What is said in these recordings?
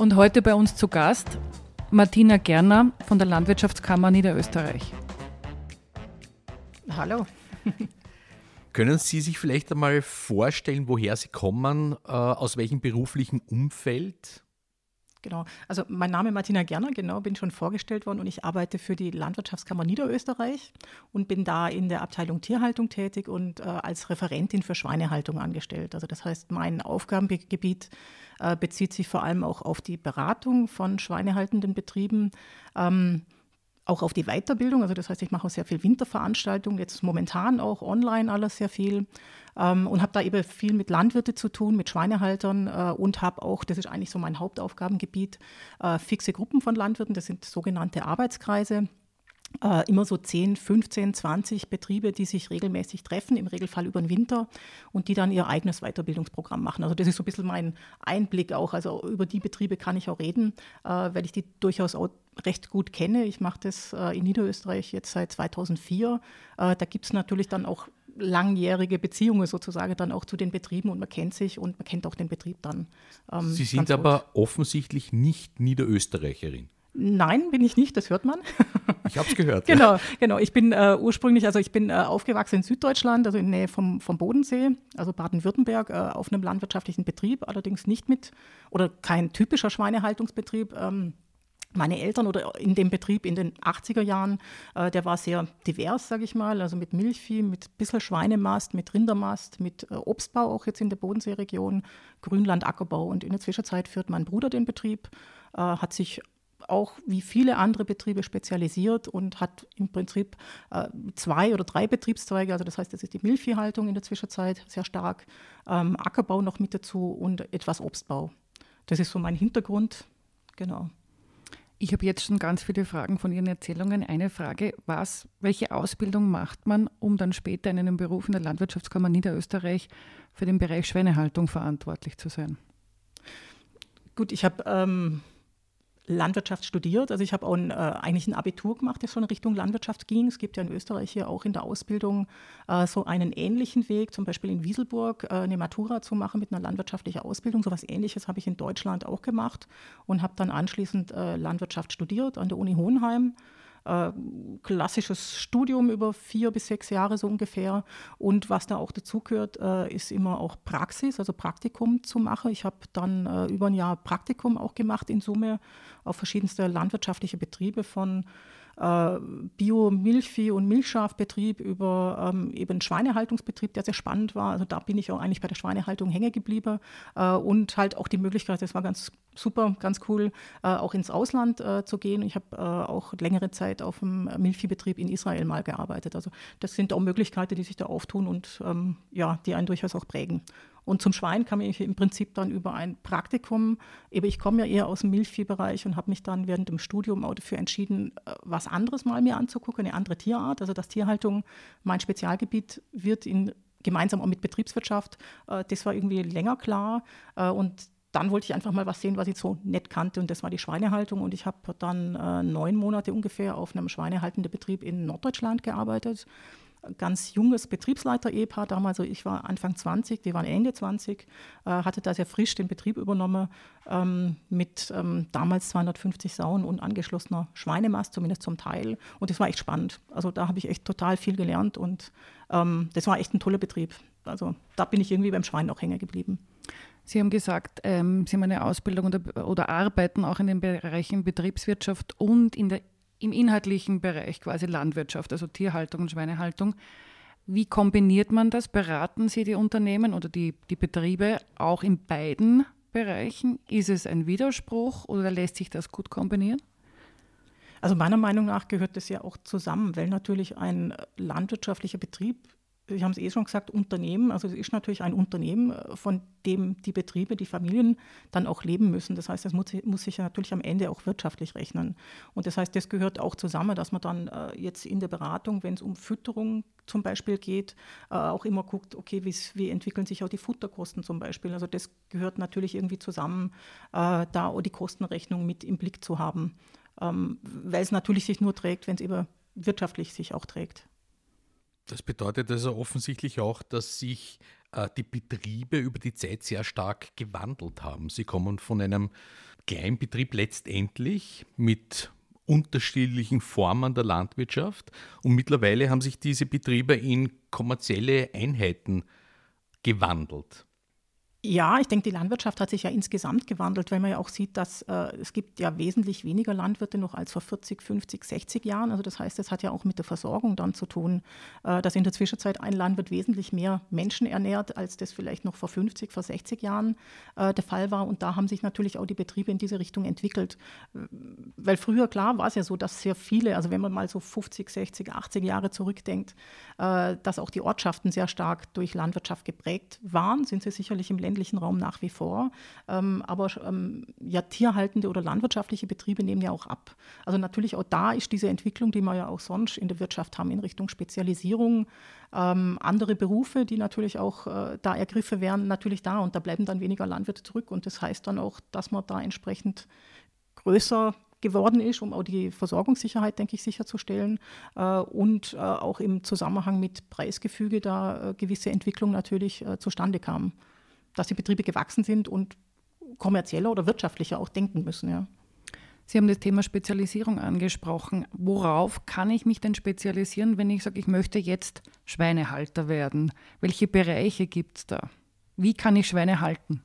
und heute bei uns zu Gast Martina Gerner von der Landwirtschaftskammer Niederösterreich. Hallo. Können Sie sich vielleicht einmal vorstellen, woher Sie kommen, äh, aus welchem beruflichen Umfeld? Genau. Also mein Name ist Martina Gerner, genau, bin schon vorgestellt worden und ich arbeite für die Landwirtschaftskammer Niederösterreich und bin da in der Abteilung Tierhaltung tätig und äh, als Referentin für Schweinehaltung angestellt. Also das heißt, mein Aufgabengebiet äh, bezieht sich vor allem auch auf die Beratung von schweinehaltenden Betrieben. Ähm, auch auf die Weiterbildung. Also das heißt, ich mache auch sehr viel Winterveranstaltungen, jetzt momentan auch online alles sehr viel ähm, und habe da eben viel mit Landwirten zu tun, mit Schweinehaltern äh, und habe auch, das ist eigentlich so mein Hauptaufgabengebiet, äh, fixe Gruppen von Landwirten, das sind sogenannte Arbeitskreise. Uh, immer so 10, 15, 20 Betriebe, die sich regelmäßig treffen, im Regelfall über den Winter und die dann ihr eigenes Weiterbildungsprogramm machen. Also das ist so ein bisschen mein Einblick auch. Also über die Betriebe kann ich auch reden, uh, weil ich die durchaus auch recht gut kenne. Ich mache das uh, in Niederösterreich jetzt seit 2004. da gibt es natürlich dann auch langjährige Beziehungen sozusagen dann auch zu den Betrieben und man kennt sich und man kennt auch den Betrieb dann. Ähm, Sie sind aber offensichtlich nicht Niederösterreicherin. Nein, bin ich nicht, das hört man. Ich habe es gehört. genau, genau. Ich bin äh, ursprünglich, also ich bin äh, aufgewachsen in Süddeutschland, also in der Nähe vom, vom Bodensee, also Baden-Württemberg, äh, auf einem landwirtschaftlichen Betrieb, allerdings nicht mit, oder kein typischer Schweinehaltungsbetrieb. Ähm, meine Eltern oder in dem Betrieb in den 80er Jahren, äh, der war sehr divers, sage ich mal, also mit Milchvieh, mit ein bisschen Schweinemast, mit Rindermast, mit äh, Obstbau auch jetzt in der Bodenseeregion, Grünland, Ackerbau. Und in der Zwischenzeit führt mein Bruder den Betrieb, äh, hat sich auch wie viele andere Betriebe spezialisiert und hat im Prinzip äh, zwei oder drei Betriebszweige. Also das heißt, das ist die Milchviehhaltung in der Zwischenzeit sehr stark, ähm, Ackerbau noch mit dazu und etwas Obstbau. Das ist so mein Hintergrund. Genau. Ich habe jetzt schon ganz viele Fragen von Ihren Erzählungen. Eine Frage, was, welche Ausbildung macht man, um dann später in einem Beruf in der Landwirtschaftskammer Niederösterreich für den Bereich Schweinehaltung verantwortlich zu sein? Gut, ich habe ähm, Landwirtschaft studiert. Also ich habe auch ein, äh, eigentlich ein Abitur gemacht, das schon Richtung Landwirtschaft ging. Es gibt ja in Österreich hier auch in der Ausbildung äh, so einen ähnlichen Weg, zum Beispiel in Wieselburg äh, eine Matura zu machen mit einer landwirtschaftlichen Ausbildung. So etwas Ähnliches habe ich in Deutschland auch gemacht und habe dann anschließend äh, Landwirtschaft studiert an der Uni Hohenheim äh, klassisches Studium über vier bis sechs Jahre so ungefähr. Und was da auch dazugehört, äh, ist immer auch Praxis, also Praktikum zu machen. Ich habe dann äh, über ein Jahr Praktikum auch gemacht in Summe auf verschiedenste landwirtschaftliche Betriebe von äh, Bio-Milchvieh- und Milchschafbetrieb über ähm, eben Schweinehaltungsbetrieb, der sehr spannend war. Also da bin ich auch eigentlich bei der Schweinehaltung hängen geblieben äh, und halt auch die Möglichkeit, das war ganz super, ganz cool, äh, auch ins Ausland äh, zu gehen. Ich habe äh, auch längere Zeit auf einem Milchviehbetrieb in Israel mal gearbeitet. Also das sind auch Möglichkeiten, die sich da auftun und ähm, ja, die einen durchaus auch prägen. Und zum Schwein kam ich im Prinzip dann über ein Praktikum. Eben ich komme ja eher aus dem Milchviehbereich und habe mich dann während dem Studium auch dafür entschieden, äh, was anderes mal mir anzugucken, eine andere Tierart. Also dass Tierhaltung mein Spezialgebiet wird in gemeinsam auch mit Betriebswirtschaft. Äh, das war irgendwie länger klar. Äh, und dann wollte ich einfach mal was sehen, was ich so nett kannte, und das war die Schweinehaltung. Und ich habe dann neun Monate ungefähr auf einem schweinehaltenden Betrieb in Norddeutschland gearbeitet. Ganz junges Betriebsleiter-Ehepaar damals, also ich war Anfang 20, die waren Ende 20, äh, hatte da sehr frisch den Betrieb übernommen ähm, mit ähm, damals 250 Sauen und angeschlossener Schweinemast, zumindest zum Teil. Und das war echt spannend. Also da habe ich echt total viel gelernt und ähm, das war echt ein toller Betrieb. Also da bin ich irgendwie beim Schwein auch hängen geblieben. Sie haben gesagt, ähm, Sie haben eine Ausbildung oder, oder, arbeiten auch in den Bereichen Betriebswirtschaft und in der, im inhaltlichen Bereich quasi Landwirtschaft, also Tierhaltung und Schweinehaltung. Wie kombiniert man das? Beraten Sie die Unternehmen oder die, die Betriebe auch in beiden Bereichen? Ist es ein Widerspruch oder lässt sich das gut kombinieren? Also meiner Meinung nach gehört das ja auch zusammen, weil natürlich ein landwirtschaftlicher Betrieb Sie haben es eh schon gesagt, Unternehmen. Also es ist natürlich ein Unternehmen, äh, von dem die Betriebe, die Familien dann auch leben müssen. Das heißt, das muss, muss sich ja natürlich am Ende auch wirtschaftlich rechnen. Und das heißt, das gehört auch zusammen, dass man dann äh, jetzt in der Beratung, wenn es um Fütterung zum Beispiel geht, äh, auch immer guckt, okay, wie entwickeln sich auch die Futterkosten zum Beispiel. Also das gehört natürlich irgendwie zusammen, äh, da auch die Kostenrechnung mit im Blick zu haben. Ähm, weil es natürlich sich nur trägt, wenn es eben wirtschaftlich sich auch trägt. Das bedeutet also offensichtlich auch, dass sich äh, die Betriebe über die Zeit sehr stark gewandelt haben. Sie kommen von einem Kleinbetrieb letztendlich mit unterschiedlichen Formen der Landwirtschaft und mittlerweile haben sich diese Betriebe in kommerzielle Einheiten gewandelt. Ja, ich denke, die Landwirtschaft hat sich ja insgesamt gewandelt, weil man ja auch sieht, dass äh, es gibt ja wesentlich weniger Landwirte noch als vor 40, 50, 60 Jahren. Also das heißt, es hat ja auch mit der Versorgung dann zu tun, äh, dass in der Zwischenzeit ein Landwirt wesentlich mehr Menschen ernährt, als das vielleicht noch vor 50, vor 60 Jahren äh, der Fall war. Und da haben sich natürlich auch die Betriebe in diese Richtung entwickelt. Weil früher, klar, war es ja so, dass sehr viele, also wenn man mal so 50, 60, 80 Jahre zurückdenkt, äh, dass auch die Ortschaften sehr stark durch Landwirtschaft geprägt waren, sind sie sicherlich im ländlichen Raum nach wie vor. Ähm, aber ähm, ja, tierhaltende oder landwirtschaftliche Betriebe nehmen ja auch ab. Also natürlich auch da ist diese Entwicklung, die wir ja auch sonst in der Wirtschaft haben, in Richtung Spezialisierung, ähm, andere Berufe, die natürlich auch äh, da ergriffen werden, natürlich da. Und da bleiben dann weniger Landwirte zurück. Und das heißt dann auch, dass man da entsprechend größer geworden ist, um auch die Versorgungssicherheit, denke ich, sicherzustellen äh, und äh, auch im Zusammenhang mit Preisgefüge da äh, gewisse Entwicklungen natürlich äh, zustande kamen dass die Betriebe gewachsen sind und kommerzieller oder wirtschaftlicher auch denken müssen. Ja. Sie haben das Thema Spezialisierung angesprochen. Worauf kann ich mich denn spezialisieren, wenn ich sage, ich möchte jetzt Schweinehalter werden? Welche Bereiche gibt es da? Wie kann ich Schweine halten?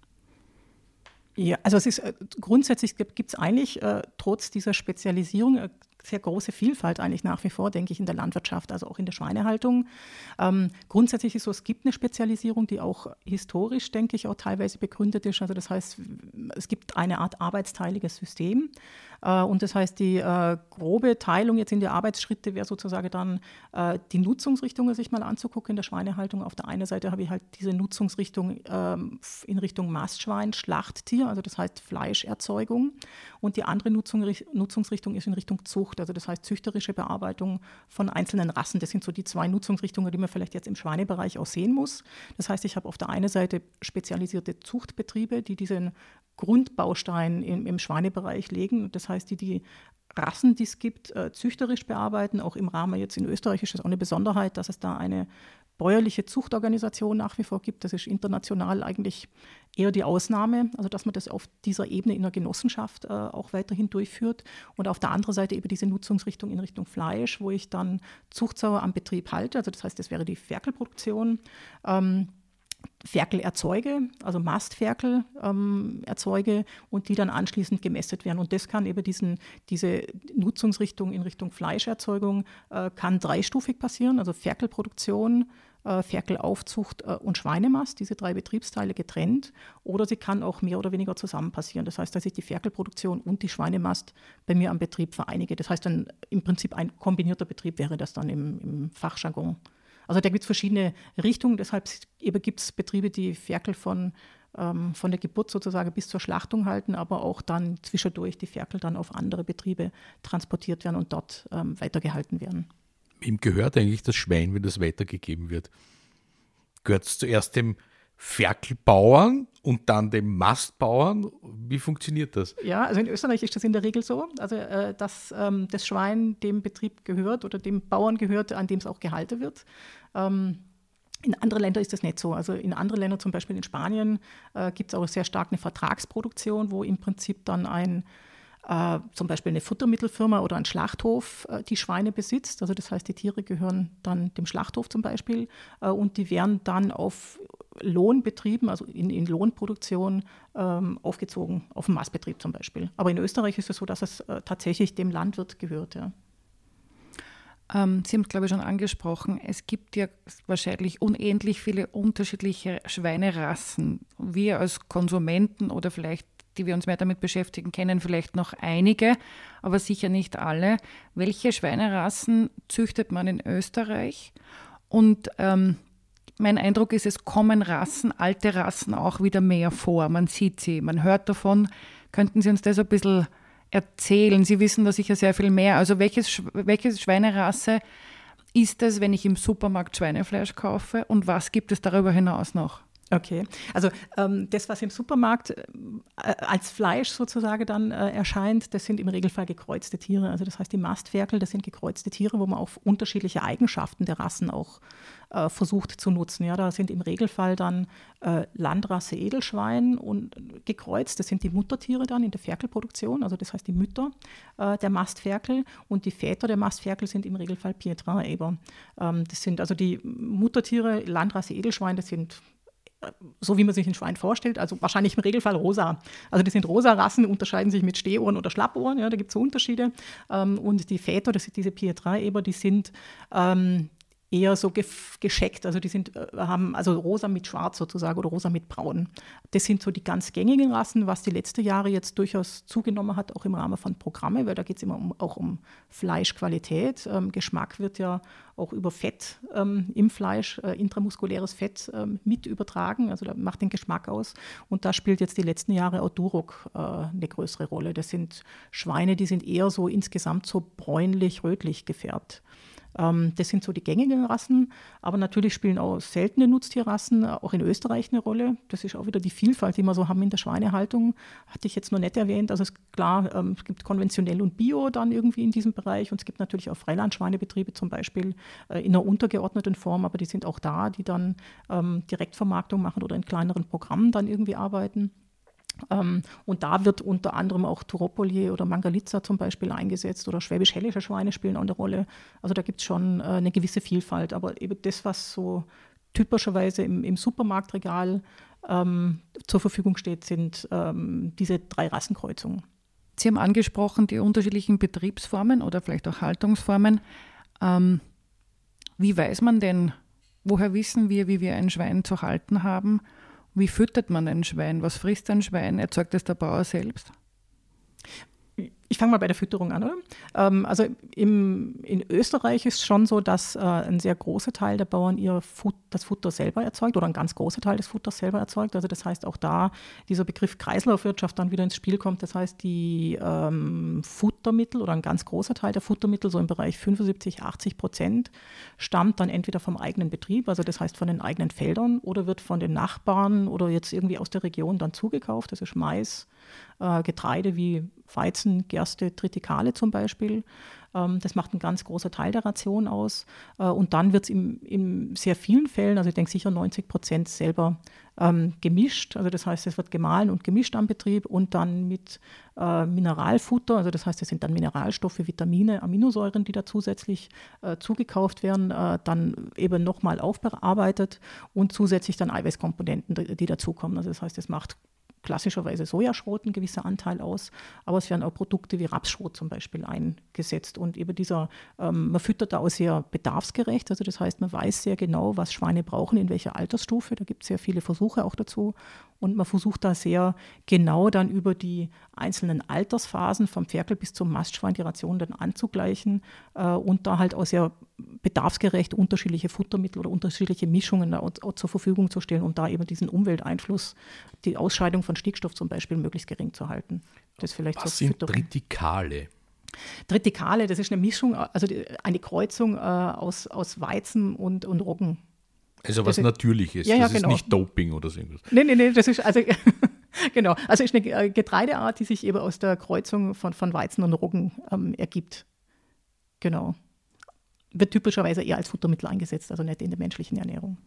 Ja, also es ist äh, grundsätzlich gibt es eigentlich äh, trotz dieser Spezialisierung äh, sehr große Vielfalt eigentlich nach wie vor, denke ich, in der Landwirtschaft, also auch in der Schweinehaltung. Ähm, grundsätzlich ist so, es gibt eine Spezialisierung, die auch historisch, denke ich, auch teilweise begründet ist. Also das heißt, es gibt eine Art arbeitsteiliges System. Äh, und das heißt, die äh, grobe Teilung jetzt in die Arbeitsschritte wäre sozusagen dann äh, die Nutzungsrichtung sich mal anzugucken in der Schweinehaltung. Auf der einen Seite habe ich halt diese Nutzungsrichtung ähm, in Richtung Mastschwein, Schlachttier, also das heißt Fleischerzeugung. Und die andere Nutzung, Nutzungsrichtung ist in Richtung Zucht, also das heißt züchterische Bearbeitung von einzelnen Rassen. Das sind so die zwei Nutzungsrichtungen, die man vielleicht jetzt im Schweinebereich auch sehen muss. Das heißt, ich habe auf der einen Seite spezialisierte Zuchtbetriebe, die diesen Grundbaustein im, im Schweinebereich legen. Das heißt, die die Rassen, die es gibt, äh, züchterisch bearbeiten. Auch im Rahmen jetzt in Österreich ist das auch eine Besonderheit, dass es da eine bäuerliche Zuchtorganisation nach wie vor gibt. Das ist international eigentlich eher die Ausnahme, also dass man das auf dieser Ebene in der Genossenschaft äh, auch weiterhin durchführt. Und auf der anderen Seite eben diese Nutzungsrichtung in Richtung Fleisch, wo ich dann Zuchtsauer am Betrieb halte. Also das heißt, das wäre die Ferkelproduktion. Ähm, Ferkel erzeuge, also Mastferkel ähm, erzeuge und die dann anschließend gemästet werden. Und das kann eben diesen, diese Nutzungsrichtung in Richtung Fleischerzeugung äh, kann dreistufig passieren, also Ferkelproduktion, Ferkelaufzucht äh, und Schweinemast, diese drei Betriebsteile getrennt. Oder sie kann auch mehr oder weniger zusammen passieren. Das heißt, dass ich die Ferkelproduktion und die Schweinemast bei mir am Betrieb vereinige. Das heißt dann im Prinzip ein kombinierter Betrieb wäre das dann im, im Fachjargon. Also da gibt es verschiedene Richtungen. Deshalb gibt es Betriebe, die Ferkel von, ähm, von der Geburt sozusagen bis zur Schlachtung halten, aber auch dann zwischendurch die Ferkel dann auf andere Betriebe transportiert werden und dort ähm, weitergehalten werden. Wem gehört eigentlich das Schwein, wenn das weitergegeben wird? Gehört es zuerst dem Ferkelbauern und dann dem Mastbauern. Wie funktioniert das? Ja, also in Österreich ist das in der Regel so, also äh, dass ähm, das Schwein dem Betrieb gehört oder dem Bauern gehört, an dem es auch gehalten wird. Ähm, in anderen Ländern ist das nicht so. Also in anderen Ländern, zum Beispiel in Spanien, äh, gibt es auch sehr stark eine Vertragsproduktion, wo im Prinzip dann ein äh, zum Beispiel eine Futtermittelfirma oder ein Schlachthof äh, die Schweine besitzt. Also das heißt, die Tiere gehören dann dem Schlachthof zum Beispiel äh, und die werden dann auf Lohnbetrieben, also in, in Lohnproduktion ähm, aufgezogen, auf dem Mastbetrieb zum Beispiel. Aber in Österreich ist es so, dass es äh, tatsächlich dem Landwirt gehört. Ja. Ähm, Sie haben es, glaube ich, schon angesprochen. Es gibt ja wahrscheinlich unendlich viele unterschiedliche Schweinerassen. Wir als Konsumenten oder vielleicht die wir uns mehr damit beschäftigen, kennen vielleicht noch einige, aber sicher nicht alle. Welche Schweinerassen züchtet man in Österreich? Und ähm, mein Eindruck ist, es kommen Rassen, alte Rassen auch wieder mehr vor. Man sieht sie, man hört davon. Könnten Sie uns das ein bisschen erzählen? Sie wissen da sicher sehr viel mehr. Also welches, welche Schweinerasse ist es, wenn ich im Supermarkt Schweinefleisch kaufe und was gibt es darüber hinaus noch? Okay, also ähm, das, was im Supermarkt äh, als Fleisch sozusagen dann äh, erscheint, das sind im Regelfall gekreuzte Tiere. Also das heißt, die Mastferkel, das sind gekreuzte Tiere, wo man auf unterschiedliche Eigenschaften der Rassen auch äh, versucht zu nutzen. Ja, da sind im Regelfall dann äh, Landrasse Edelschwein und gekreuzt. Das sind die Muttertiere dann in der Ferkelproduktion, also das heißt die Mütter äh, der Mastferkel und die Väter der Mastferkel sind im Regelfall Pietrin-Eber. Ähm, das sind also die Muttertiere, Landrasse Edelschwein, das sind so wie man sich ein Schwein vorstellt, also wahrscheinlich im Regelfall rosa. Also die sind rosa Rassen, unterscheiden sich mit Stehohren oder Schlappohren, ja, da gibt es so Unterschiede. Ähm, und die Väter, das sind diese Pietra-Eber, die sind ähm, eher so gescheckt. Also die sind, äh, haben also rosa mit schwarz sozusagen oder rosa mit braun. Das sind so die ganz gängigen Rassen, was die letzten Jahre jetzt durchaus zugenommen hat, auch im Rahmen von Programme, weil da geht es immer um, auch um Fleischqualität. Ähm, Geschmack wird ja auch über Fett ähm, im Fleisch, äh, intramuskuläres Fett ähm, mit übertragen. Also da macht den Geschmack aus. Und da spielt jetzt die letzten Jahre auch Duroc äh, eine größere Rolle. Das sind Schweine, die sind eher so insgesamt so bräunlich-rötlich gefärbt. Ähm, das sind so die gängigen Rassen, aber natürlich spielen auch seltene Nutztierrassen äh, auch in Österreich eine Rolle. Das ist auch wieder die Vielfalt, die wir so haben in der Schweinehaltung. Hatte ich jetzt noch nicht erwähnt. Also es klar, ähm, es gibt konventionell und Bio dann irgendwie in diesem Bereich und es gibt natürlich auch Freilandschweinebetriebe zum Beispiel äh, in einer untergeordneten Form, aber die sind auch da, die dann ähm, Direktvermarktung machen oder in kleineren Programmen dann irgendwie arbeiten. Ähm, und da wird unter anderem auch Turopoli oder Mangalitza zum Beispiel eingesetzt oder schwäbisch-hellische Schweine spielen auch eine Rolle. Also da gibt es schon äh, eine gewisse Vielfalt. Aber eben das, was so typischerweise im, im Supermarktregal ähm, zur Verfügung steht, sind ähm, diese drei Rassenkreuzungen. Sie haben angesprochen die unterschiedlichen Betriebsformen oder vielleicht auch Haltungsformen. Ähm, wie weiß man denn, woher wissen wir, wie wir ein Schwein zu halten haben? Wie füttert man ein Schwein? Was frisst ein Schwein? Erzeugt es der Bauer selbst? Ich fange mal bei der Fütterung an. Oder? Ähm, also im, in Österreich ist schon so, dass äh, ein sehr großer Teil der Bauern ihr Fut, das Futter selber erzeugt oder ein ganz großer Teil des Futters selber erzeugt. Also das heißt auch da dieser Begriff Kreislaufwirtschaft dann wieder ins Spiel kommt. Das heißt die ähm, Futtermittel oder ein ganz großer Teil der Futtermittel, so im Bereich 75, 80 Prozent, stammt dann entweder vom eigenen Betrieb, also das heißt von den eigenen Feldern oder wird von den Nachbarn oder jetzt irgendwie aus der Region dann zugekauft. Das ist Mais, äh, Getreide wie Weizen, Gerste, Tritikale zum Beispiel. Ähm, das macht einen ganz großen Teil der Ration aus. Äh, und dann wird es in sehr vielen Fällen, also ich denke sicher 90 Prozent selber ähm, gemischt. Also das heißt, es wird gemahlen und gemischt am Betrieb und dann mit äh, Mineralfutter. Also das heißt, es sind dann Mineralstoffe, Vitamine, Aminosäuren, die da zusätzlich äh, zugekauft werden, äh, dann eben nochmal aufbearbeitet und zusätzlich dann Eiweißkomponenten, die, die dazukommen. Also das heißt, es macht klassischerweise Sojaschrot ein gewisser Anteil aus, aber es werden auch Produkte wie Rapsschrot zum Beispiel eingesetzt. Und eben dieser, ähm, man füttert da auch sehr bedarfsgerecht, also das heißt, man weiß sehr genau, was Schweine brauchen, in welcher Altersstufe. Da gibt es sehr viele Versuche auch dazu. Und man versucht da sehr genau dann über die einzelnen Altersphasen vom Ferkel bis zum Mastschwein die Ration dann anzugleichen äh, und da halt auch sehr bedarfsgerecht unterschiedliche Futtermittel oder unterschiedliche Mischungen zur Verfügung zu stellen, um da eben diesen Umwelteinfluss, die Ausscheidung von Stickstoff zum Beispiel, möglichst gering zu halten. Das vielleicht Was sind. Tritikale? Tritikale, das ist eine Mischung, also eine Kreuzung äh, aus, aus Weizen und, und Roggen. Also was das Natürliches, ja, ja, das genau. ist nicht Doping oder so irgendwas. Nein, nein, nein, das ist also genau, also ist eine äh, Getreideart, die sich eben aus der Kreuzung von, von Weizen und Roggen ähm, ergibt. Genau. Wird typischerweise eher als Futtermittel eingesetzt, also nicht in der menschlichen Ernährung.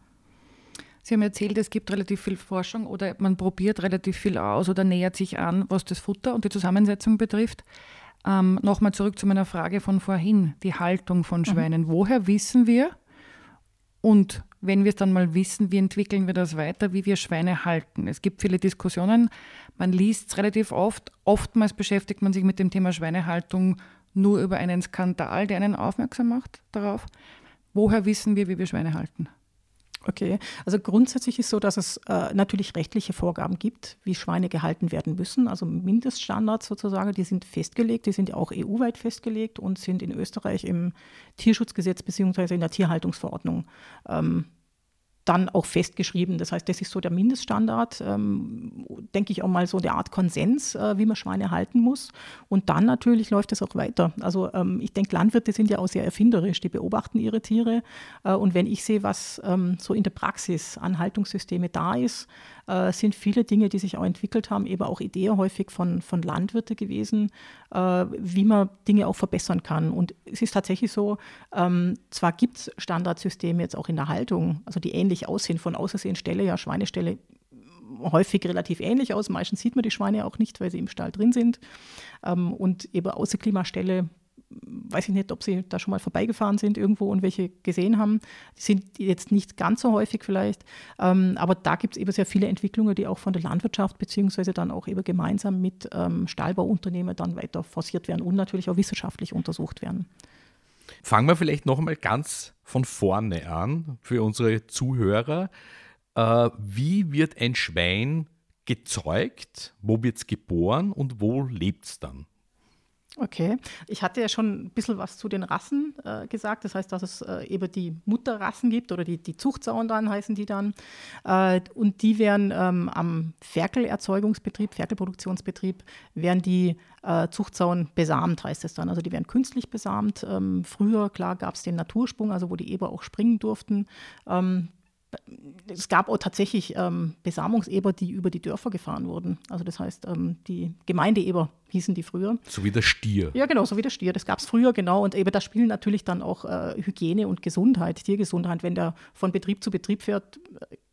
Sie haben erzählt, es gibt relativ viel Forschung oder man probiert relativ viel aus oder nähert sich an, was das Futter und die Zusammensetzung betrifft. Ähm, Nochmal zurück zu meiner Frage von vorhin, die Haltung von mhm. Schweinen. Mhm. Woher wissen wir und wenn wir es dann mal wissen, wie entwickeln wir das weiter, wie wir Schweine halten. Es gibt viele Diskussionen, man liest es relativ oft. Oftmals beschäftigt man sich mit dem Thema Schweinehaltung nur über einen Skandal, der einen aufmerksam macht darauf. Woher wissen wir, wie wir Schweine halten? Okay, also grundsätzlich ist so, dass es äh, natürlich rechtliche Vorgaben gibt, wie Schweine gehalten werden müssen. Also Mindeststandards sozusagen, die sind festgelegt, die sind auch EU-weit festgelegt und sind in Österreich im Tierschutzgesetz bzw. in der Tierhaltungsverordnung ähm, dann auch festgeschrieben. Das heißt, das ist so der Mindeststandard, ähm, denke ich auch mal so eine Art Konsens, äh, wie man Schweine halten muss. Und dann natürlich läuft es auch weiter. Also ähm, ich denke, Landwirte sind ja auch sehr erfinderisch, die beobachten ihre Tiere. Äh, und wenn ich sehe, was ähm, so in der Praxis an Haltungssysteme da ist, äh, sind viele Dinge, die sich auch entwickelt haben, eben auch Ideen häufig von, von Landwirten gewesen, äh, wie man Dinge auch verbessern kann. Und es ist tatsächlich so, ähm, zwar gibt es Standardsysteme jetzt auch in der Haltung, also die ähnlich aussehen, von Außersehen Stelle, ja Schweineställe häufig relativ ähnlich aus. Meistens sieht man die Schweine auch nicht, weil sie im Stall drin sind. Ähm, und eben Außerklimastelle weiß ich nicht, ob Sie da schon mal vorbeigefahren sind irgendwo und welche gesehen haben. Die sind jetzt nicht ganz so häufig vielleicht, ähm, aber da gibt es eben sehr viele Entwicklungen, die auch von der Landwirtschaft beziehungsweise dann auch eben gemeinsam mit ähm, Stallbauunternehmen dann weiter forciert werden und natürlich auch wissenschaftlich untersucht werden. Fangen wir vielleicht noch einmal ganz von vorne an für unsere Zuhörer. Äh, wie wird ein Schwein gezeugt? Wo wird es geboren und wo lebt es dann? Okay, ich hatte ja schon ein bisschen was zu den Rassen äh, gesagt. Das heißt, dass es äh, eben die Mutterrassen gibt oder die, die Zuchtsauen dann heißen die dann. Äh, und die werden ähm, am Ferkelerzeugungsbetrieb, Ferkelproduktionsbetrieb, werden die äh, Zuchtsauen besamt, heißt es dann. Also die werden künstlich besamt. Ähm, früher, klar, gab es den Natursprung, also wo die Eber auch springen durften. Ähm, es gab auch tatsächlich ähm, Besamungseber, die über die Dörfer gefahren wurden. Also das heißt, ähm, die Gemeindeeber hießen die früher. So wie der Stier. Ja, genau, so wie der Stier. Das gab es früher, genau. Und eben da spielen natürlich dann auch äh, Hygiene und Gesundheit, Tiergesundheit. Wenn der von Betrieb zu Betrieb fährt,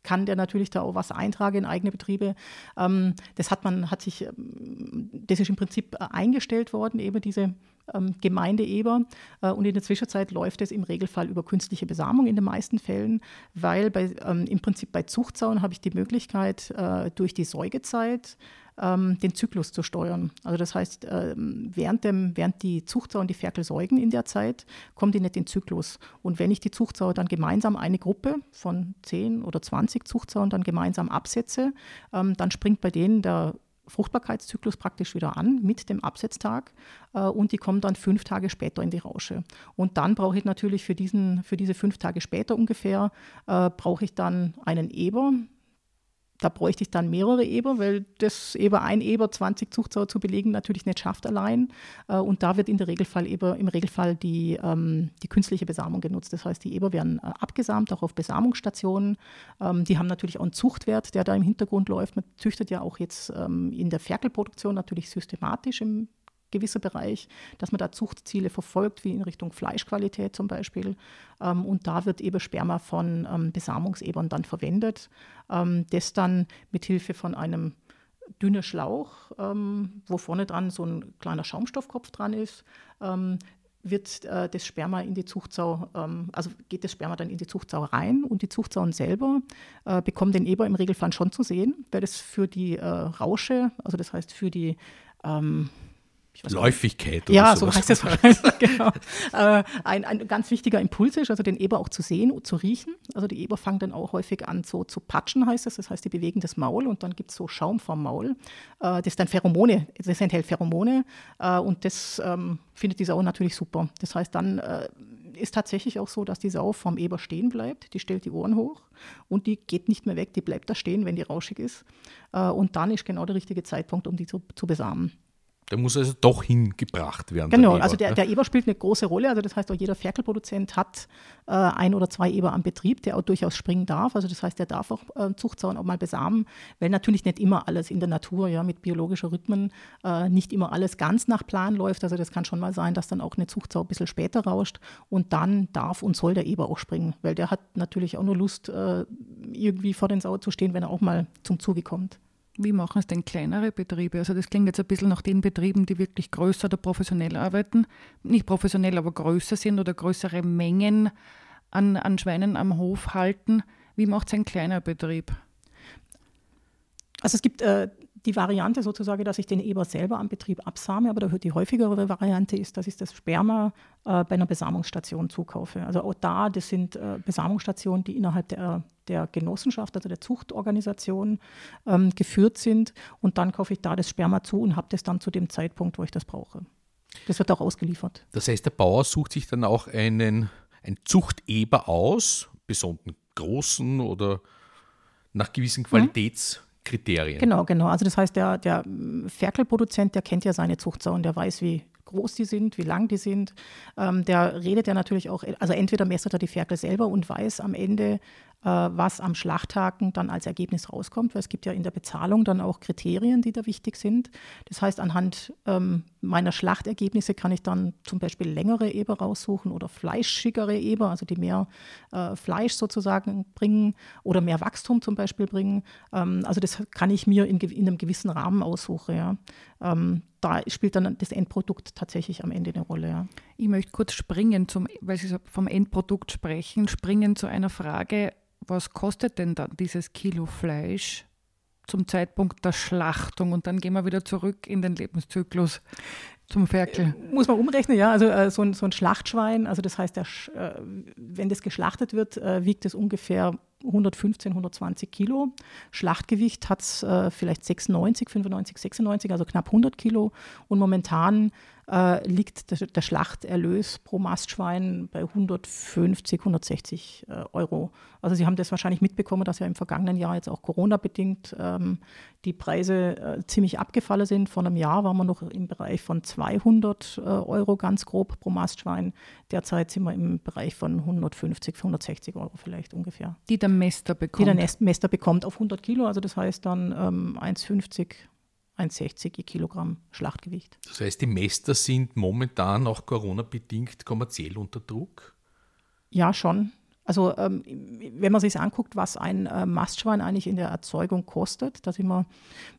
kann der natürlich da auch was eintragen in eigene Betriebe. Ähm, das hat man, hat sich, ähm, das ist im Prinzip äh, eingestellt worden, eben diese ähm, Gemeindeeber. Äh, und in der Zwischenzeit läuft es im Regelfall über künstliche Besamung in den meisten Fällen, weil bei, ähm, im Prinzip bei Zuchtsauen habe ich die Möglichkeit, äh, durch die Säugezeit ähm, den Zyklus zu steuern. Also das heißt, ähm, während, dem, während die Zuchtsau und die Ferkel säugen in der Zeit, kommen die nicht in den Zyklus. Und wenn ich die Zuchtsau dann gemeinsam eine Gruppe von 10 oder 20 Zuchtsauen dann gemeinsam absetze, ähm, dann springt bei denen der Fruchtbarkeitszyklus praktisch wieder an mit dem Absetztag äh, und die kommen dann fünf Tage später in die Rausche. Und dann brauche ich natürlich für, diesen, für diese fünf Tage später ungefähr, äh, brauche ich dann einen Eber, da bräuchte ich dann mehrere Eber, weil das Eber ein Eber 20 Zuchtsauer zu belegen natürlich nicht schafft allein. Äh, und da wird in der Regelfall Eber, im Regelfall die, ähm, die künstliche Besamung genutzt. Das heißt, die Eber werden äh, abgesamt, auch auf Besamungsstationen. Ähm, die haben natürlich auch einen Zuchtwert, der da im Hintergrund läuft. Man züchtet ja auch jetzt ähm, in der Ferkelproduktion natürlich systematisch im gewisser Bereich, dass man da Zuchtziele verfolgt, wie in Richtung Fleischqualität zum Beispiel. Ähm, und da wird eben Sperma von ähm, Besamungsebern dann verwendet, ähm, das dann mit Hilfe von einem dünnen Schlauch, ähm, wo vorne dran so ein kleiner Schaumstoffkopf dran ist, wird äh, das Sperma in die Zuchtsau, ähm, also geht das Sperma dann in die Zuchtsau rein und die Zuchtsauen selber äh, bekommen den Eber im Regelfall schon zu sehen, weil das für die äh, Rausche, also das heißt für die ähm, Läufigkeit. Oder ja, so heißt es wahrscheinlich. genau. Äh, ein, ein ganz wichtiger Impuls ist, also den Eber auch zu sehen und zu riechen. Also die Eber fangen dann auch häufig an so zu patschen, heißt es. Das heißt, die bewegen das Maul und dann gibt es so Schaum vom Maul. Äh, das ist dann Pheromone, das enthält Pheromone äh, und das ähm, findet die Sau natürlich super. Das heißt, dann äh, ist tatsächlich auch so, dass die Sau vom Eber stehen bleibt. Die stellt die Ohren hoch und die geht nicht mehr weg. Die bleibt da stehen, wenn die rauschig ist. Äh, und dann ist genau der richtige Zeitpunkt, um die zu, zu besamen. Der muss also doch hingebracht werden. Genau, der also der, der, Eber spielt eine große Rolle. Also das heißt, auch jeder Ferkelproduzent hat äh, ein oder zwei Eber am Betrieb, der auch durchaus springen darf. Also das heißt, der darf auch äh, Zuchtsauen auch mal besamen, weil natürlich nicht immer alles in der Natur, ja, mit biologischer Rhythmen, äh, nicht immer alles ganz nach Plan läuft. Also das kann schon mal sein, dass dann auch eine Zuchtsau ein bisschen später rauscht und dann darf und soll der Eber auch springen, weil der hat natürlich auch nur Lust, äh, irgendwie vor den Sau zu stehen, wenn er auch mal zum Zuge kommt. Wie machen es denn kleinere Betriebe? Also das klingt jetzt ein bisschen nach den Betrieben, die wirklich größer oder professionell arbeiten. Nicht professionell, aber größer sind oder größere Mengen an, an Schweinen am Hof halten. Wie macht es ein kleiner Betrieb? Also es gibt äh, die Variante sozusagen, dass ich den Eber selber am Betrieb absame, aber die häufigere Variante ist, dass ich das Sperma äh, bei einer Besamungsstation zukaufe. Also auch da, das sind äh, Besamungsstationen, die innerhalb der, der Genossenschaft, also der Zuchtorganisation ähm, geführt sind und dann kaufe ich da das Sperma zu und habe das dann zu dem Zeitpunkt, wo ich das brauche. Das wird auch ausgeliefert. Das heißt, der Bauer sucht sich dann auch einen, einen Zuchteber aus, besonderen großen oder nach gewissen mhm. Qualitätskriterien. Genau, genau. Also das heißt, der, der Ferkelproduzent, der kennt ja seine Zuchtsau und der weiß, wie groß die sind, wie lang die sind. Ähm, der redet ja natürlich auch, also entweder messert er die Ferkel selber und weiß am Ende, was am Schlachthaken dann als Ergebnis rauskommt, weil es gibt ja in der Bezahlung dann auch Kriterien, die da wichtig sind. Das heißt, anhand ähm, meiner Schlachtergebnisse kann ich dann zum Beispiel längere Eber raussuchen oder fleischigere Eber, also die mehr äh, Fleisch sozusagen bringen oder mehr Wachstum zum Beispiel bringen. Ähm, also das kann ich mir in, in einem gewissen Rahmen aussuchen. Ja. Ähm, da spielt dann das Endprodukt tatsächlich am Ende eine Rolle. Ja. Ich möchte kurz springen, zum, weil Sie vom Endprodukt sprechen, springen zu einer Frage, was kostet denn dann dieses Kilo Fleisch zum Zeitpunkt der Schlachtung? Und dann gehen wir wieder zurück in den Lebenszyklus zum Ferkel. Äh, muss man umrechnen, ja. Also äh, so, ein, so, ein, Schlachtschwein, also das heißt, der, äh, wenn das geschlachtet wird, äh, wiegt es ungefähr 115, 120 Kilo. Schlachtgewicht hat es äh, vielleicht 96, 95, 96, also knapp 100 Kilo. Und momentan äh, liegt der, der, Schlachterlös pro Mastschwein bei 150, 160 äh, Euro. Also Sie haben das wahrscheinlich mitbekommen, dass ja im vergangenen Jahr jetzt auch Corona-bedingt ähm, die Preise äh, ziemlich abgefallen sind. Vor einem Jahr waren wir noch im Bereich von 200 äh, Euro ganz grob pro Mastschwein. Derzeit sind wir im Bereich von 150, 160 Euro vielleicht ungefähr. Die der Mester bekommt. Die der Mester bekommt auf 100 Kilo, also das heißt dann ähm, 1,50 1,60 Kilogramm Schlachtgewicht. Das heißt, die Mester sind momentan auch Corona-bedingt kommerziell unter Druck? Ja, schon. Also ähm, wenn man sich anguckt, was ein äh, Mastschwein eigentlich in der Erzeugung kostet, da sind wir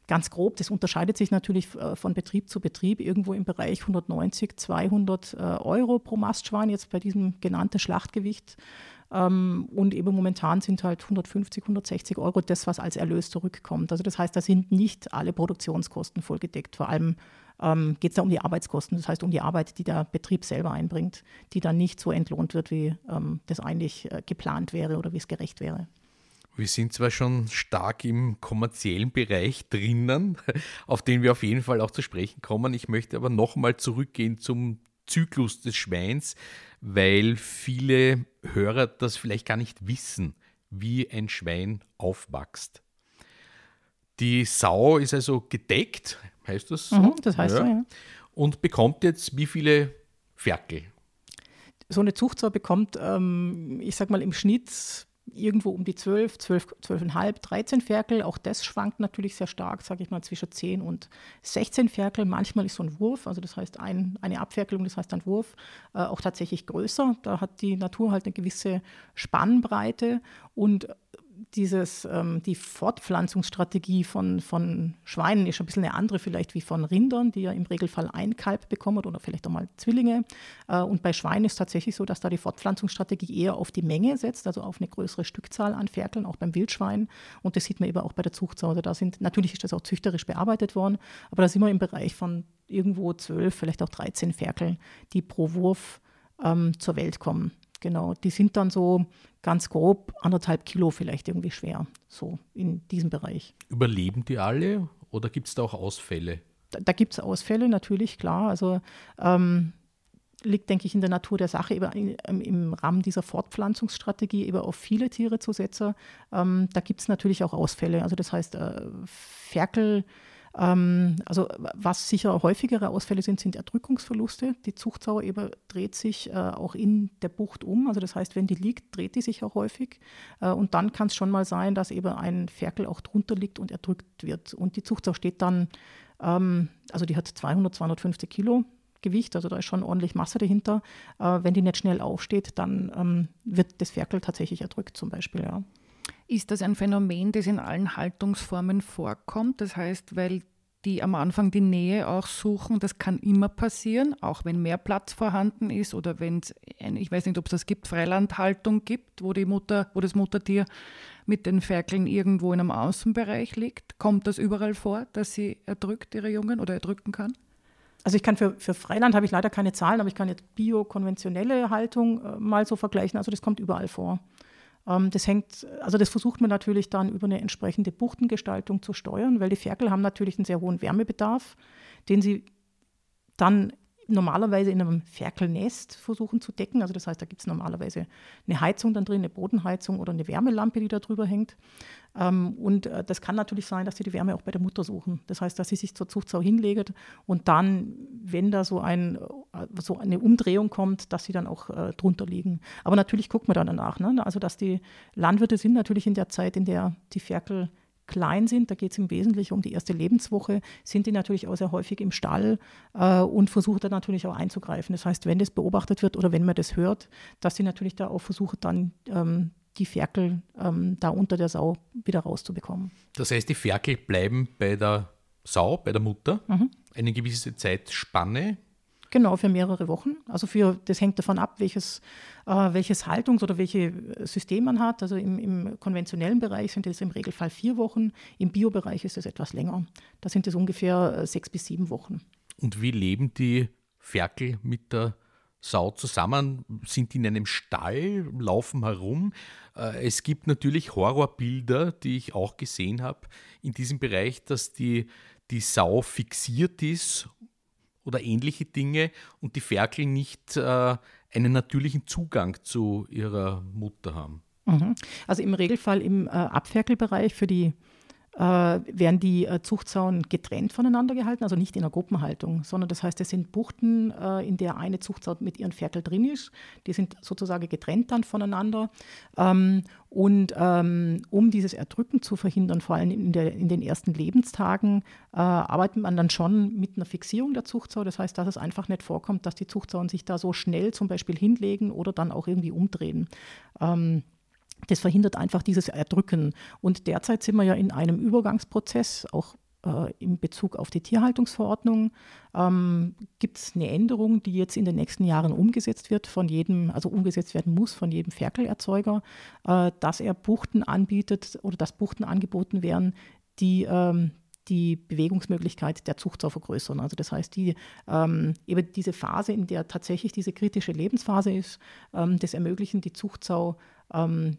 ganz grob, das unterscheidet sich natürlich äh, von Betrieb zu Betrieb, irgendwo im Bereich 190, 200 äh, Euro pro Mastschwein, jetzt bei diesem genannten Schlachtgewicht. Ähm, und eben momentan sind halt 150, 160 Euro das, was als Erlös zurückkommt. Also das heißt, da sind nicht alle Produktionskosten voll gedeckt. Vor allem ähm, geht es da um die Arbeitskosten, das heißt um die Arbeit, die der Betrieb selber einbringt, die dann nicht so entlohnt wird, wie ähm, das eigentlich äh, geplant wäre oder wie es gerecht wäre. Wir sind zwar schon stark im kommerziellen Bereich drinnen, auf den wir auf jeden Fall auch zu sprechen kommen. Ich möchte aber nochmal zurückgehen zum Zyklus des Schweins, weil viele Hörer das vielleicht gar nicht wissen, wie ein Schwein aufwächst. Die Sau ist also gedeckt, heißt das so? Mhm, das heißt ja. so, ja. Und bekommt jetzt wie viele Ferkel? So eine Zuchtsau bekommt, ähm, ich sag mal, im Schnitt irgendwo um die 12, 12, 12,5, 13 Ferkel. Auch das schwankt natürlich sehr stark, sage ich mal, zwischen 10 und 16 Ferkel. Manchmal ist so ein Wurf, also das heißt ein, eine Abferkelung, das heißt ein Wurf, äh, auch tatsächlich größer. Da hat die Natur halt eine gewisse Spannbreite und dieses, ähm, die Fortpflanzungsstrategie von, von Schweinen ist ein bisschen eine andere vielleicht wie von Rindern, die ja im Regelfall ein Kalb bekommen oder vielleicht auch mal Zwillinge. Äh, und bei Schweinen ist tatsächlich so, dass da die Fortpflanzungsstrategie eher auf die Menge setzt, also auf eine größere Stückzahl an Ferkeln, auch beim Wildschwein. Und das sieht man eben auch bei der Zuchtsau. Also da sind, natürlich ist das auch züchterisch bearbeitet worden, aber da sind wir im Bereich von irgendwo zwölf, vielleicht auch 13 Ferkeln, die pro Wurf ähm, zur Welt kommen. Genau, die sind dann so ganz grob anderthalb Kilo vielleicht irgendwie schwer, so in diesem Bereich. Überleben die alle oder gibt es da auch Ausfälle? Da, da gibt es Ausfälle, natürlich, klar. Also ähm, liegt, denke ich, in der Natur der Sache, eben im Rahmen dieser Fortpflanzungsstrategie eben auf viele Tiere zu setzen. Ähm, da gibt es natürlich auch Ausfälle. Also das heißt, äh, Ferkel ähm, also was sicher häufigere Ausfälle sind, sind Erdrückungsverluste. Die Zuchtsau eben dreht sich äh, auch in der Bucht um. Also das heißt, wenn die liegt, dreht die sich auch häufig. Äh, und dann kann es schon mal sein, dass eben ein Ferkel auch drunter liegt und erdrückt wird. Und die Zuchtsau steht dann, ähm, also die hat 200, 250 Kilo. Gewicht, also da ist schon ordentlich Masse dahinter. Äh, wenn die nicht schnell aufsteht, dann ähm, wird das Ferkel tatsächlich erdrückt zum Beispiel. Ja. Ist das ein Phänomen, das in allen Haltungsformen vorkommt? Das heißt, weil die am Anfang die Nähe auch suchen, das kann immer passieren, auch wenn mehr Platz vorhanden ist oder wenn es, ich weiß nicht, ob es das gibt, Freilandhaltung gibt, wo die Mutter, wo das Muttertier mit den Ferkeln irgendwo in einem Außenbereich liegt. Kommt das überall vor, dass sie erdrückt, ihre Jungen, oder erdrücken kann? Also ich kann für, für Freiland habe ich leider keine Zahlen, aber ich kann jetzt biokonventionelle Haltung äh, mal so vergleichen. Also das kommt überall vor. Ähm, das hängt, also das versucht man natürlich dann über eine entsprechende Buchtengestaltung zu steuern, weil die Ferkel haben natürlich einen sehr hohen Wärmebedarf, den sie dann normalerweise in einem Ferkelnest versuchen zu decken. Also das heißt, da gibt es normalerweise eine Heizung dann drin, eine Bodenheizung oder eine Wärmelampe, die da drüber hängt. Ähm, und äh, das kann natürlich sein, dass sie die Wärme auch bei der Mutter suchen. Das heißt, dass sie sich zur Zuchtsau hinlegt und dann, wenn da so, ein, äh, so eine Umdrehung kommt, dass sie dann auch äh, drunter liegen. Aber natürlich guckt man dann danach. Ne? Also dass die Landwirte sind natürlich in der Zeit, in der die Ferkel klein sind, da geht es im Wesentlichen um die erste Lebenswoche, sind die natürlich auch sehr häufig im Stall äh, und versuchen dann natürlich auch einzugreifen. Das heißt, wenn das beobachtet wird oder wenn man das hört, dass sie natürlich da auch versuchen, dann ähm, die Ferkel ähm, da unter der Sau wieder rauszubekommen. Das heißt, die Ferkel bleiben bei der Sau, bei der Mutter, mhm. eine gewisse Zeitspanne. Genau, für mehrere Wochen. Also für, das hängt davon ab, welches, äh, welches Haltungs- oder welches System man hat. Also im, im, konventionellen Bereich sind es im Regelfall vier Wochen, im Biobereich ist es etwas länger. Da sind es ungefähr äh, sechs bis sieben Wochen. Und wie leben die Ferkel mit der Sau zusammen? Sind in einem Stall, laufen herum? Äh, es gibt natürlich Horrorbilder, die ich auch gesehen habe in diesem Bereich, dass die, die Sau fixiert ist oder ähnliche Dinge und die Ferkel nicht äh, einen natürlichen Zugang zu ihrer Mutter haben. Mhm. Also im Regelfall im äh, Abferkelbereich für die werden die äh, Zuchtsauen getrennt voneinander gehalten, also nicht in einer Gruppenhaltung, sondern das heißt, es sind Buchten, äh, in der eine Zuchtsau mit ihren Ferkel drin ist. Die sind sozusagen getrennt dann voneinander. Ähm, und ähm, um dieses Erdrücken zu verhindern, vor allem in, der, in den ersten Lebenstagen, äh, arbeitet man dann schon mit einer Fixierung der Zuchtsau. Das heißt, dass es einfach nicht vorkommt, dass die Zuchtsauen sich da so schnell zum Beispiel hinlegen oder dann auch irgendwie umdrehen. Das verhindert einfach dieses Erdrücken. Und derzeit sind wir ja in einem Übergangsprozess, auch äh, in Bezug auf die Tierhaltungsverordnung. Ähm, Gibt es eine Änderung, die jetzt in den nächsten Jahren umgesetzt wird von jedem, also umgesetzt werden muss von jedem Ferkelerzeuger, äh, dass er Buchten anbietet oder dass Buchten angeboten werden, die ähm, die Bewegungsmöglichkeit der Zuchtsau vergrößern. Also das heißt, die, ähm, eben diese Phase, in der tatsächlich diese kritische Lebensphase ist, ähm, das ermöglichen die Zuchtsau ähm,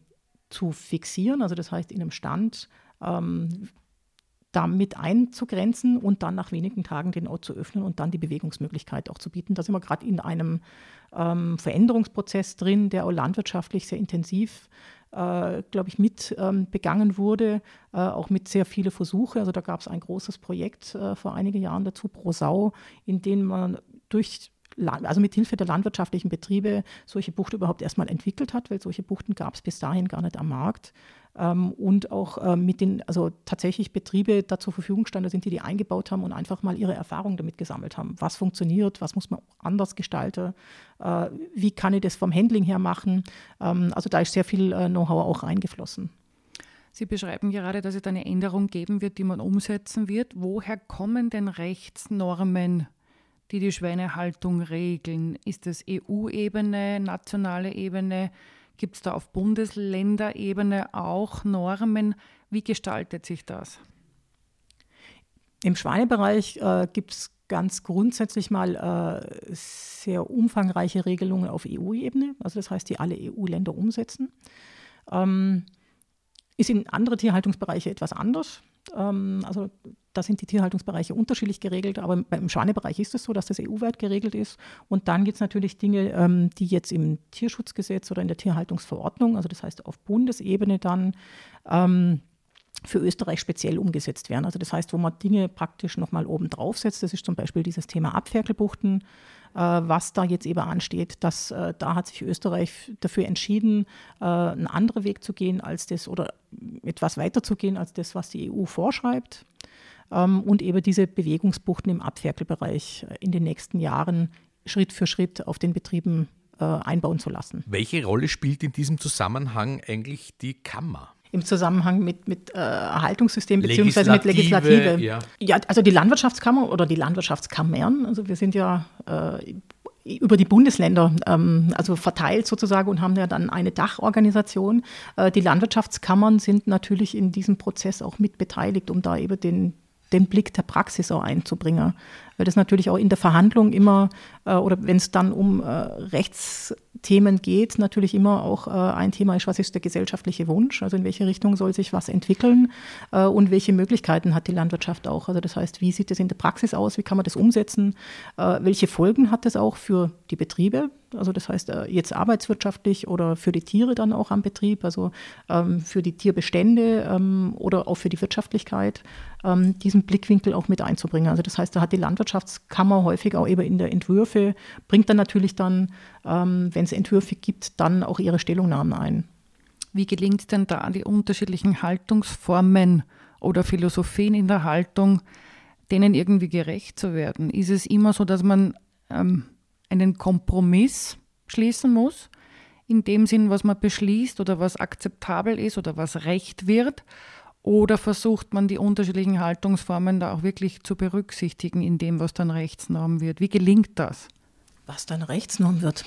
zu fixieren, also das heißt in einem Stand ähm, damit einzugrenzen und dann nach wenigen Tagen den Ort zu öffnen und dann die Bewegungsmöglichkeit auch zu bieten. Da sind wir gerade in einem ähm, Veränderungsprozess drin, der auch landwirtschaftlich sehr intensiv, äh, glaube ich, mit ähm, begangen wurde, äh, auch mit sehr vielen Versuchen. Also da gab es ein großes Projekt äh, vor einigen Jahren dazu, Pro Sau, in dem man durch also mit Hilfe der landwirtschaftlichen Betriebe solche Buchten überhaupt erstmal entwickelt hat, weil solche Buchten gab es bis dahin gar nicht am Markt. Ähm, und auch ähm, mit den, also tatsächlich Betriebe da zur Verfügung standen sind, die die eingebaut haben und einfach mal ihre Erfahrungen damit gesammelt haben. Was funktioniert, was muss man anders gestalten, äh, wie kann ich das vom Handling her machen. Ähm, also da ist sehr viel äh, Know-how auch reingeflossen. Sie beschreiben gerade, dass es eine Änderung geben wird, die man umsetzen wird. Woher kommen denn Rechtsnormen die die Schweinehaltung regeln? Ist es EU-Ebene, nationale Ebene? Gibt es da auf Bundesländerebene auch Normen? Wie gestaltet sich das? Im Schweinebereich äh, gibt es ganz grundsätzlich mal äh, sehr umfangreiche Regelungen auf EU-Ebene, also das heißt, die alle EU-Länder umsetzen. Ähm, ist in andere Tierhaltungsbereiche etwas anders. Ähm, also da sind die Tierhaltungsbereiche unterschiedlich geregelt, aber beim Schwanebereich ist es so, dass das EU-weit geregelt ist. Und dann gibt es natürlich Dinge, ähm, die jetzt im Tierschutzgesetz oder in der Tierhaltungsverordnung, also das heißt auf Bundesebene dann, ähm, für Österreich speziell umgesetzt werden. Also das heißt, wo man Dinge praktisch nochmal oben drauf setzt, das ist zum Beispiel dieses Thema Abferkelbuchten, was da jetzt eben ansteht, dass äh, da hat sich Österreich dafür entschieden, äh, einen anderen Weg zu gehen als das oder etwas weiter zu gehen als das, was die EU vorschreibt. Ähm, und eben diese Bewegungsbuchten im Abferkelbereich in den nächsten Jahren Schritt für Schritt auf den Betrieben einbauen zu lassen. Welche Rolle spielt in diesem Zusammenhang eigentlich die Kammer? Im Zusammenhang mit, mit äh, Erhaltungssystem beziehungsweise mit Legislative. Ja. ja, also die Landwirtschaftskammer oder die Landwirtschaftskammern, also wir sind ja äh, über die Bundesländer ähm, also verteilt sozusagen und haben ja dann eine Dachorganisation. Äh, die Landwirtschaftskammern sind natürlich in diesem Prozess auch mit beteiligt, um da eben den, den Blick der Praxis auch einzubringen. weil das natürlich auch in der Verhandlung immer äh, oder wenn es dann um äh, Rechtsthemen geht, natürlich immer auch äh, ein Thema ist, was ist der gesellschaftliche Wunsch, also in welche Richtung soll sich was entwickeln? Äh, und welche Möglichkeiten hat die Landwirtschaft auch. Also das heißt, wie sieht es in der Praxis aus, wie kann man das umsetzen, äh, welche Folgen hat es auch für die Betriebe, also das heißt äh, jetzt arbeitswirtschaftlich oder für die Tiere dann auch am Betrieb, also ähm, für die Tierbestände ähm, oder auch für die Wirtschaftlichkeit, ähm, diesen Blickwinkel auch mit einzubringen. Also das heißt, da hat die Landwirtschaftskammer häufig auch eben in der Entwürfe, bringt dann natürlich dann, wenn es Entwürfe gibt, dann auch ihre Stellungnahmen ein. Wie gelingt denn da, die unterschiedlichen Haltungsformen oder Philosophien in der Haltung, denen irgendwie gerecht zu werden? Ist es immer so, dass man ähm, einen Kompromiss schließen muss, in dem Sinn, was man beschließt oder was akzeptabel ist oder was recht wird? Oder versucht man die unterschiedlichen Haltungsformen da auch wirklich zu berücksichtigen in dem, was dann Rechtsnorm wird? Wie gelingt das? Was dann Rechtsnorm wird?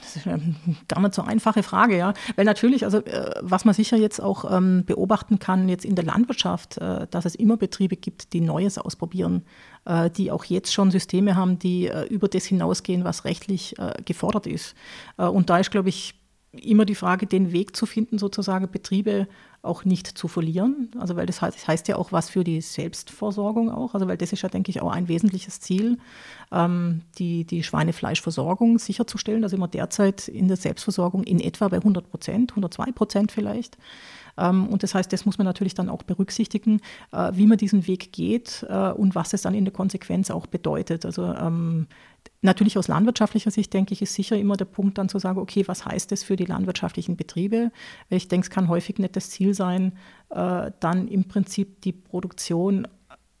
Das ist eine gar nicht so einfache Frage, ja. Weil natürlich, also äh, was man sicher jetzt auch ähm, beobachten kann, jetzt in der Landwirtschaft, äh, dass es immer Betriebe gibt, die Neues ausprobieren, äh, die auch jetzt schon Systeme haben, die äh, über das hinausgehen, was rechtlich äh, gefordert ist. Äh, und da ist, glaube ich, immer die Frage, den Weg zu finden, sozusagen Betriebe auch nicht zu verlieren. Also weil das heißt, das heißt ja auch was für die Selbstversorgung auch. Also weil das ist ja, denke ich, auch ein wesentliches Ziel, ähm, die, die Schweinefleischversorgung sicherzustellen. Da sind wir derzeit in der Selbstversorgung in etwa bei 100 Prozent, 102 Prozent vielleicht. Ähm, und das heißt, das muss man natürlich dann auch berücksichtigen, äh, wie man diesen Weg geht äh, und was es dann in der Konsequenz auch bedeutet. Also ähm, Natürlich aus landwirtschaftlicher Sicht, denke ich, ist sicher immer der Punkt dann zu sagen, okay, was heißt das für die landwirtschaftlichen Betriebe? Ich denke, es kann häufig nicht das Ziel sein, äh, dann im Prinzip die Produktion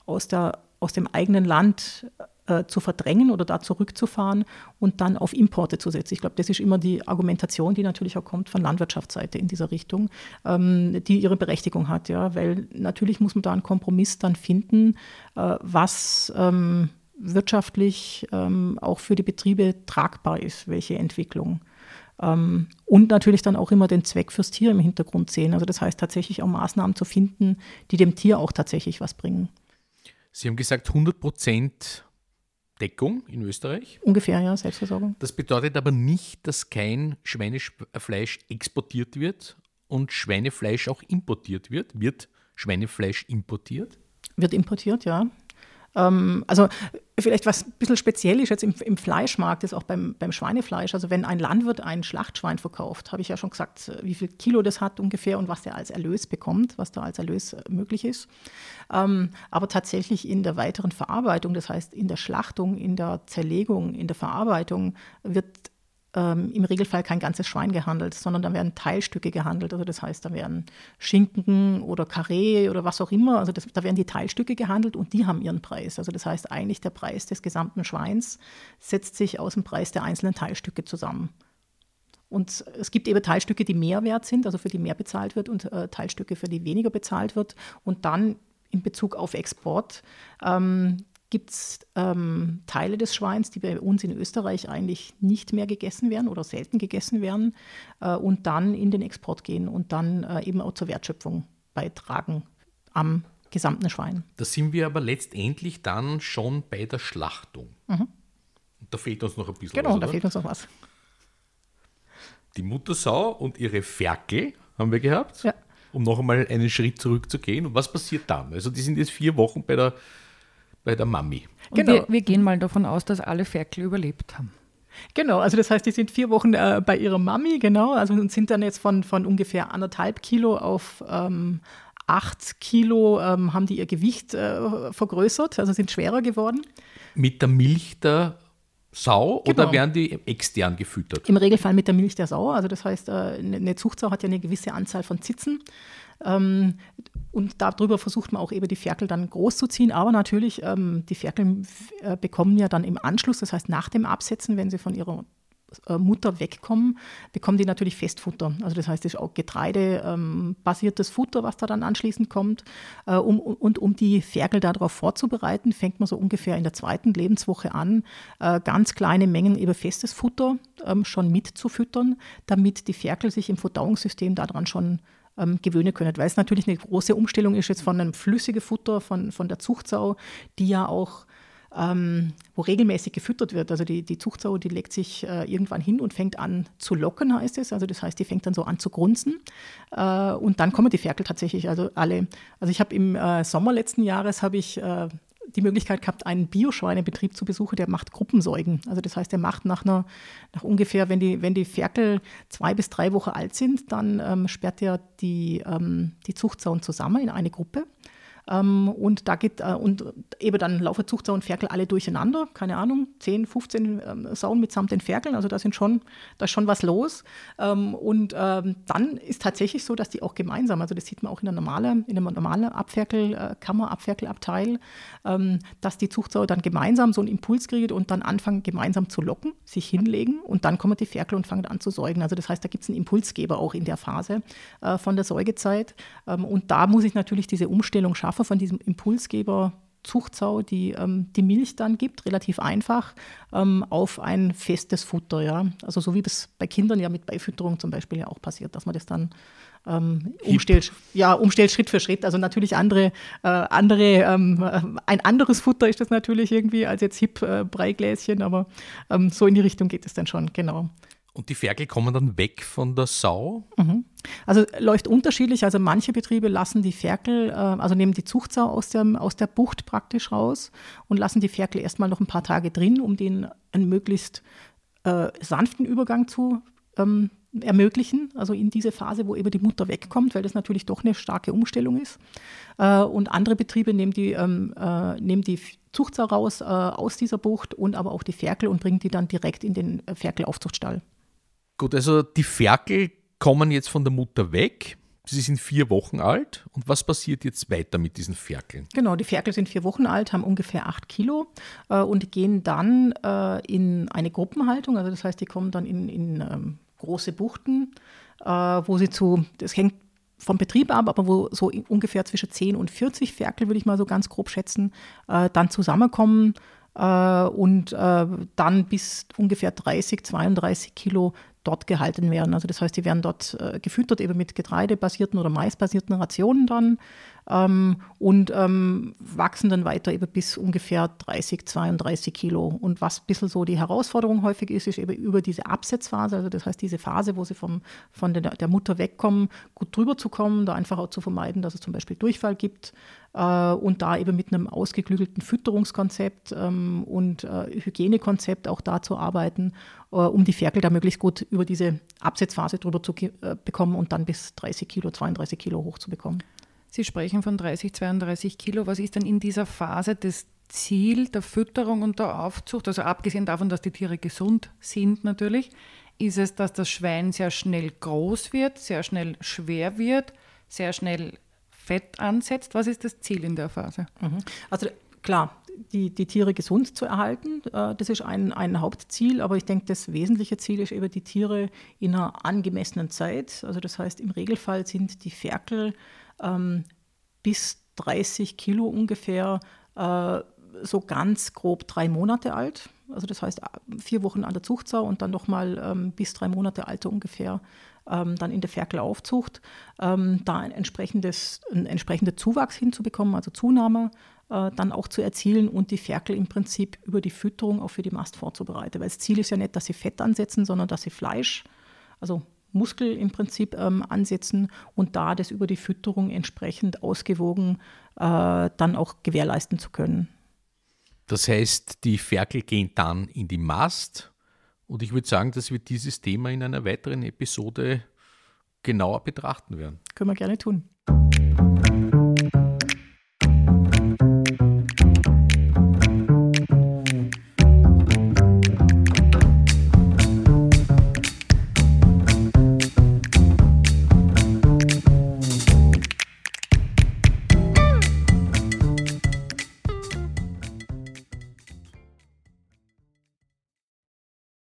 aus, der, aus dem eigenen Land äh, zu verdrängen oder da zurückzufahren und dann auf Importe zu setzen. Ich glaube, das ist immer die Argumentation, die natürlich auch kommt von Landwirtschaftsseite in dieser Richtung, ähm, die ihre Berechtigung hat, ja, weil natürlich muss man da einen Kompromiss dann finden, äh, was ähm, wirtschaftlich ähm, auch für die Betriebe tragbar ist, welche Entwicklung. Ähm, und natürlich dann auch immer den Zweck fürs Tier im Hintergrund sehen. Also das heißt tatsächlich auch Maßnahmen zu finden, die dem Tier auch tatsächlich was bringen. Sie haben gesagt 100 Prozent Deckung in Österreich. Ungefähr, ja, Selbstversorgung. Das bedeutet aber nicht, dass kein Schweinefleisch exportiert wird und Schweinefleisch auch importiert wird. Wird Schweinefleisch importiert? Wird importiert, ja. Ähm, also vielleicht was ein bisschen speziell ist jetzt im, im, Fleischmarkt, ist auch beim, beim Schweinefleisch. Also wenn ein Landwirt ein Schlachtschwein verkauft, habe ich ja schon gesagt, wie viel Kilo das hat ungefähr und was der als Erlös bekommt, was da als Erlös äh, möglich ist. Ähm, aber tatsächlich in der weiteren Verarbeitung, das heißt in der Schlachtung, in der Zerlegung, in der Verarbeitung, wird ähm, im Regelfall kein ganzes Schwein gehandelt, sondern da werden Teilstücke gehandelt. Also das heißt, da werden Schinken oder Karree oder was auch immer, also das, da werden die Teilstücke gehandelt und die haben ihren Preis. Also das heißt, eigentlich der Preis des gesamten Schweins setzt sich aus dem Preis der einzelnen Teilstücke zusammen. Und es gibt eben Teilstücke, die mehr wert sind, also für die mehr bezahlt wird und äh, Teilstücke, für die weniger bezahlt wird. Und dann in Bezug auf Export ähm, gibt es ähm, Teile des Schweins, die bei uns in Österreich eigentlich nicht mehr gegessen werden oder selten gegessen werden äh, und dann in den Export gehen und dann äh, eben auch zur Wertschöpfung beitragen am gesamten Schwein. Da sind wir aber letztendlich dann schon bei der Schlachtung. Mhm. Da fehlt uns noch ein bisschen genau, was. Genau, da fehlt uns noch was. Die Muttersau und ihre Ferkel haben wir gehabt. Ja. Um noch einmal einen Schritt zurückzugehen. Und was passiert dann? Also, die sind jetzt vier Wochen bei der bei der Mami. Genau. Wir, wir, gehen mal davon aus, dass alle Ferkel überlebt haben. Genau, also das heißt, die sind vier Wochen äh, bei ihrer Mami, genau, also sind dann jetzt von, von ungefähr anderthalb Kilo auf ähm, acht Kilo ähm, haben die ihr Gewicht äh, vergrößert, also sind schwerer geworden. Mit der Milch der Sau genau. oder werden die extern gefüttert? Im Regelfall mit der Milch der Sau. Also das heißt, äh, eine Zuchtsau hat ja eine gewisse Anzahl von Zitzen. Ähm, und darüber versucht man auch eben die Ferkel dann groß zu ziehen. Aber natürlich, ähm, die Ferkel äh, bekommen ja dann im Anschluss, das heißt nach dem Absetzen, wenn sie von ihrer äh, Mutter wegkommen, bekommen die natürlich Festfutter. Also das heißt, es ist auch Getreide-basiertes ähm, Futter, was da dann anschließend kommt. Äh, um, und um die Ferkel darauf vorzubereiten, fängt man so ungefähr in der zweiten Lebenswoche an, äh, ganz kleine Mengen eben festes Futter ähm, schon mitzufüttern, damit die Ferkel sich im Verdauungssystem daran schon ähm, gewöhnen können. Weil es natürlich eine große Umstellung ist jetzt von einem flüssigen Futter, von, von der Zuchtsau, die ja auch ähm, wo regelmäßig gefüttert wird. Also die, die Zuchtsau, die legt sich äh, irgendwann hin und fängt an zu locken, heißt es. Also das heißt, die fängt dann so an zu grunzen. Äh, und dann kommen die Ferkel tatsächlich, also alle. Also ich habe im äh, Sommer letzten Jahres, habe ich äh, die Möglichkeit gehabt, einen Bioschweinebetrieb zu besuchen, der macht Gruppensäugen. Also das heißt, der macht nach einer, nach ungefähr, wenn die, wenn die Ferkel zwei bis drei Wochen alt sind, dann ähm, sperrt er die, ähm, die Zuchtsauen zusammen in eine Gruppe. Ähm, und da geht, äh, und eben dann laufen Zuchtsau und Ferkel alle durcheinander, keine Ahnung, 10, 15 ähm, Sauen mitsamt den Ferkeln, also da sind schon, da ist schon was los. Ähm, und ähm, dann ist tatsächlich so, dass die auch gemeinsam, also das sieht man auch in der normalen, in der normalen Abferkelkammer, Abferkelabteil, ähm, dass die Zuchtsau dann gemeinsam so einen Impuls kriegt und dann anfangen, gemeinsam zu locken, sich hinlegen und dann kommen die Ferkel und fangen an zu säugen. Also das heißt, da gibt es einen Impulsgeber auch in der Phase äh, von der Säugezeit. Ähm, und da muss ich natürlich diese Umstellung schaffen Schafe von diesem Impulsgeber Zuchtsau, die ähm, die Milch dann gibt, relativ einfach, ähm, auf ein festes Futter. Ja? Also so wie das bei Kindern ja mit Beifütterung zum Beispiel ja auch passiert, dass man das dann ähm, umstellt, ja, umstellt Schritt für Schritt. Also natürlich andere, äh, andere ähm, äh, ein anderes Futter ist das natürlich irgendwie als jetzt Hip-Breigläschen, äh, aber ähm, so in die Richtung geht es dann schon, genau. Und die Ferkel kommen dann weg von der Sau? Mhm. Also läuft unterschiedlich. Also manche Betriebe lassen die Ferkel, äh, also nehmen die Zuchtsau aus der, aus der Bucht praktisch raus und lassen die Ferkel erstmal noch ein paar Tage drin, um denen einen möglichst äh, sanften Übergang zu ähm, ermöglichen, also in diese Phase, wo eben die Mutter wegkommt, weil das natürlich doch eine starke Umstellung ist. Äh, und andere Betriebe nehmen die, ähm, äh, nehmen die Zuchtsau raus äh, aus dieser Bucht und aber auch die Ferkel und bringen die dann direkt in den äh, Ferkelaufzuchtstall. Gut, also die Ferkel kommen jetzt von der Mutter weg. Sie sind vier Wochen alt. Und was passiert jetzt weiter mit diesen Ferkeln? Genau, die Ferkel sind vier Wochen alt, haben ungefähr acht Kilo äh, und gehen dann äh, in eine Gruppenhaltung. Also das heißt, die kommen dann in, in ähm, große Buchten, äh, wo sie zu, das hängt vom Betrieb ab, aber wo so ungefähr zwischen 10 und 40 Ferkel, würde ich mal so ganz grob schätzen, äh, dann zusammenkommen äh, und äh, dann bis ungefähr 30, 32 Kilo dort gehalten werden. Also das heißt, die werden dort äh, gefüttert eben mit getreidebasierten oder maisbasierten Rationen dann ähm, und ähm, wachsen dann weiter eben bis ungefähr 30, 32 Kilo. Und was ein bisschen so die Herausforderung häufig ist, ist eben über diese Absetzphase, also das heißt diese Phase, wo sie vom, von der, der Mutter wegkommen, gut drüber zu kommen, da einfach auch zu vermeiden, dass es zum Beispiel Durchfall gibt und da eben mit einem ausgeklügelten Fütterungskonzept ähm, und äh, Hygienekonzept auch da zu arbeiten, äh, um die Ferkel da möglichst gut über diese Absetzphase drüber zu äh, bekommen und dann bis 30 Kilo, 32 Kilo hochzubekommen. Sie sprechen von 30, 32 Kilo. Was ist denn in dieser Phase das Ziel der Fütterung und der Aufzucht? Also abgesehen davon, dass die Tiere gesund sind natürlich, ist es, dass das Schwein sehr schnell groß wird, sehr schnell schwer wird, sehr schnell Fett ansetzt. Was ist das Ziel in der Phase? Mhm. Also klar, die, die Tiere gesund zu erhalten, äh, das ist ein, ein Hauptziel, aber ich denke, das wesentliche Ziel ist eben die Tiere in einer angemessenen Zeit. Also das heißt, im Regelfall sind die Ferkel ähm, bis 30 Kilo ungefähr, äh, so ganz grob drei Monate alt. Also das heißt vier Wochen an der Zuchtsau und dann nochmal ähm, bis drei Monate Alter ungefähr ähm, dann in der Ferkelaufzucht, ähm, da ein entsprechendes, ein entsprechender Zuwachs hinzubekommen, also Zunahme äh, dann auch zu erzielen und die Ferkel im Prinzip über die Fütterung auch für die Mast vorzubereiten. Weil das Ziel ist ja nicht, dass sie Fett ansetzen, sondern dass sie Fleisch, also Muskel im Prinzip ähm, ansetzen und da das über die Fütterung entsprechend ausgewogen äh, dann auch gewährleisten zu können. Das heißt, die Ferkel gehen dann in die Mast und ich würde sagen, dass wir dieses Thema in einer weiteren Episode genauer betrachten werden. Können wir gerne tun.